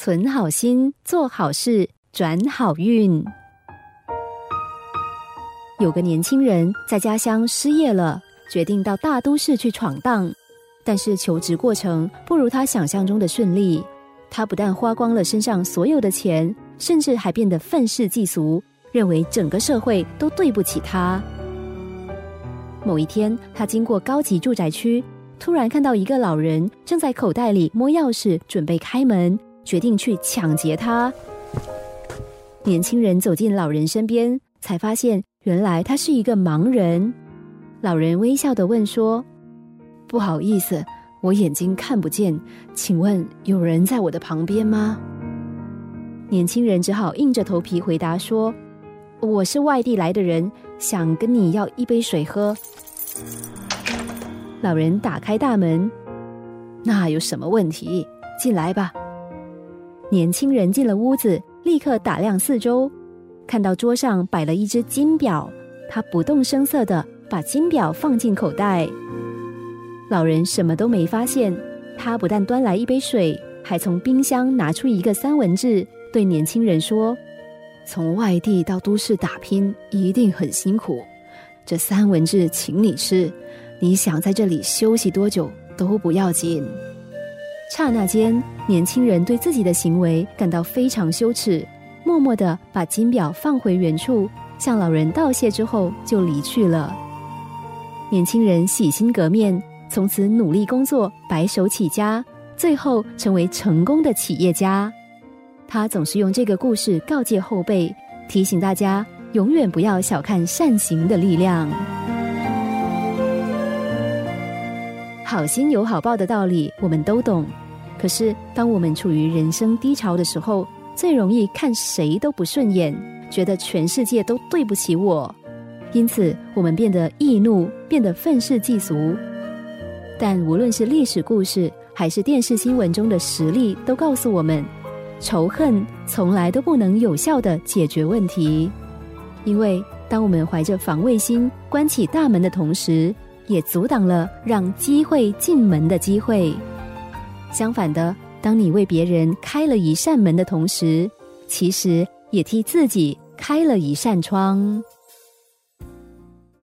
存好心，做好事，转好运。有个年轻人在家乡失业了，决定到大都市去闯荡，但是求职过程不如他想象中的顺利。他不但花光了身上所有的钱，甚至还变得愤世嫉俗，认为整个社会都对不起他。某一天，他经过高级住宅区，突然看到一个老人正在口袋里摸钥匙，准备开门，决定去抢劫他。年轻人走进老人身边，才发现原来他是一个盲人。老人微笑的问说：“不好意思。”我眼睛看不见，请问有人在我的旁边吗？年轻人只好硬着头皮回答说：“我是外地来的人，想跟你要一杯水喝。”老人打开大门：“那有什么问题？进来吧。”年轻人进了屋子，立刻打量四周，看到桌上摆了一只金表，他不动声色的把金表放进口袋。老人什么都没发现，他不但端来一杯水，还从冰箱拿出一个三文治，对年轻人说：“从外地到都市打拼，一定很辛苦。这三文治请你吃，你想在这里休息多久都不要紧。”刹那间，年轻人对自己的行为感到非常羞耻，默默的把金表放回原处，向老人道谢之后就离去了。年轻人洗心革面。从此努力工作，白手起家，最后成为成功的企业家。他总是用这个故事告诫后辈，提醒大家永远不要小看善行的力量。好心有好报的道理我们都懂，可是当我们处于人生低潮的时候，最容易看谁都不顺眼，觉得全世界都对不起我，因此我们变得易怒，变得愤世嫉俗。但无论是历史故事，还是电视新闻中的实例，都告诉我们，仇恨从来都不能有效的解决问题。因为当我们怀着防卫心关起大门的同时，也阻挡了让机会进门的机会。相反的，当你为别人开了一扇门的同时，其实也替自己开了一扇窗。